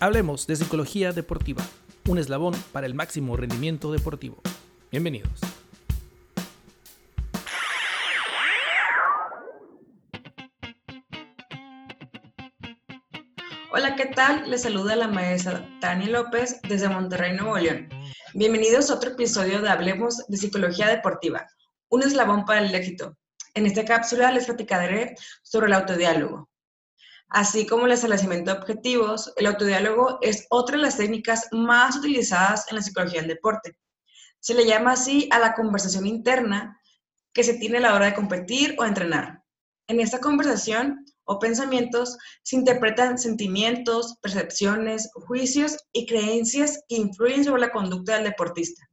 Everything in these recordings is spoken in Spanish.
Hablemos de psicología deportiva, un eslabón para el máximo rendimiento deportivo. Bienvenidos. Hola, ¿qué tal? Les saluda la maestra Tania López desde Monterrey, Nuevo León. Bienvenidos a otro episodio de Hablemos de Psicología Deportiva, un eslabón para el éxito. En esta cápsula les platicaré sobre el autodiálogo, Así como el establecimiento de objetivos, el autodiálogo es otra de las técnicas más utilizadas en la psicología del deporte. Se le llama así a la conversación interna que se tiene a la hora de competir o entrenar. En esta conversación o pensamientos se interpretan sentimientos, percepciones, juicios y creencias que influyen sobre la conducta del deportista.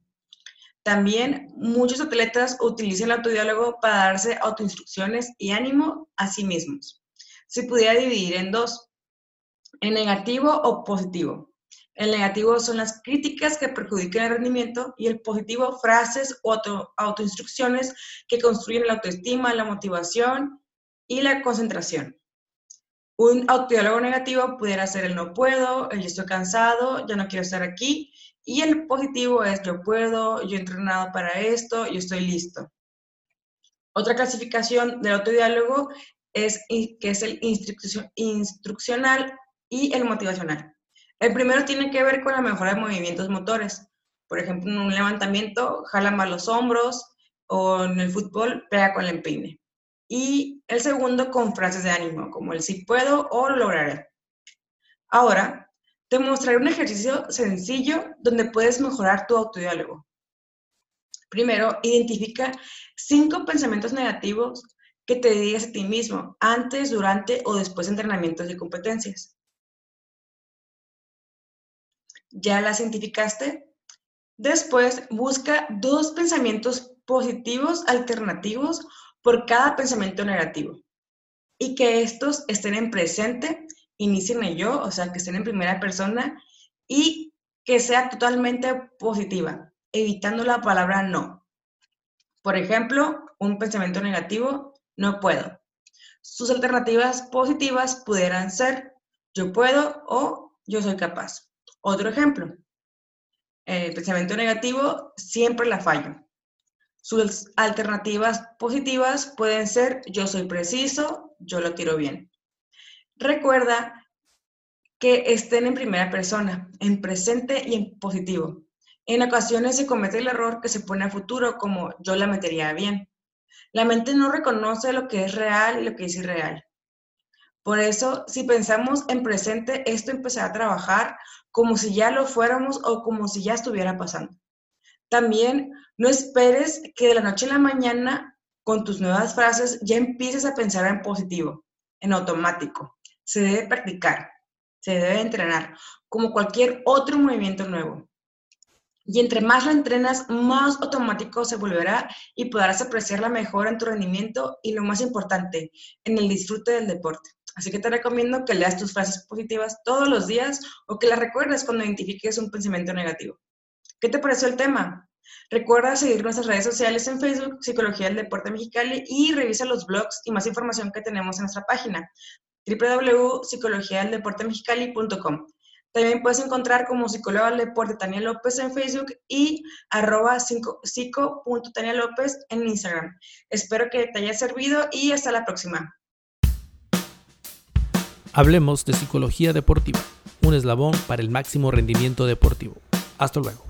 También muchos atletas utilizan el autodiálogo para darse autoinstrucciones y ánimo a sí mismos se pudiera dividir en dos, en negativo o positivo. El negativo son las críticas que perjudican el rendimiento y el positivo frases o auto, autoinstrucciones que construyen la autoestima, la motivación y la concentración. Un autodiálogo negativo pudiera ser el no puedo, el yo estoy cansado, ya no quiero estar aquí. Y el positivo es yo puedo, yo he entrenado para esto, yo estoy listo. Otra clasificación del autodiálogo es, que es el instruccional y el motivacional. El primero tiene que ver con la mejora de movimientos motores. Por ejemplo, en un levantamiento, jala más los hombros o en el fútbol, pega con el empeine. Y el segundo con frases de ánimo, como el sí puedo o lo lograré. Ahora, te mostraré un ejercicio sencillo donde puedes mejorar tu autodiálogo. Primero, identifica cinco pensamientos negativos que te digas a ti mismo antes, durante o después de entrenamientos y competencias. ¿Ya las identificaste? Después, busca dos pensamientos positivos alternativos por cada pensamiento negativo y que estos estén en presente, inicien en yo, o sea, que estén en primera persona y que sea totalmente positiva, evitando la palabra no. Por ejemplo, un pensamiento negativo no puedo. Sus alternativas positivas pudieran ser yo puedo o yo soy capaz. Otro ejemplo, el pensamiento negativo siempre la fallo. Sus alternativas positivas pueden ser yo soy preciso, yo lo tiro bien. Recuerda que estén en primera persona, en presente y en positivo. En ocasiones se comete el error que se pone a futuro como yo la metería bien. La mente no reconoce lo que es real y lo que es irreal. Por eso, si pensamos en presente, esto empezará a trabajar como si ya lo fuéramos o como si ya estuviera pasando. También no esperes que de la noche a la mañana, con tus nuevas frases, ya empieces a pensar en positivo, en automático. Se debe practicar, se debe entrenar, como cualquier otro movimiento nuevo. Y entre más lo entrenas, más automático se volverá y podrás apreciar la mejora en tu rendimiento y lo más importante, en el disfrute del deporte. Así que te recomiendo que leas tus frases positivas todos los días o que las recuerdes cuando identifiques un pensamiento negativo. ¿Qué te pareció el tema? Recuerda seguir nuestras redes sociales en Facebook, Psicología del Deporte Mexicali, y revisa los blogs y más información que tenemos en nuestra página www.psicologiadeldeportemexicali.com. También puedes encontrar como psicóloga del deporte Tania López en Facebook y arroba psico.tania López en Instagram. Espero que te haya servido y hasta la próxima. Hablemos de psicología deportiva, un eslabón para el máximo rendimiento deportivo. Hasta luego.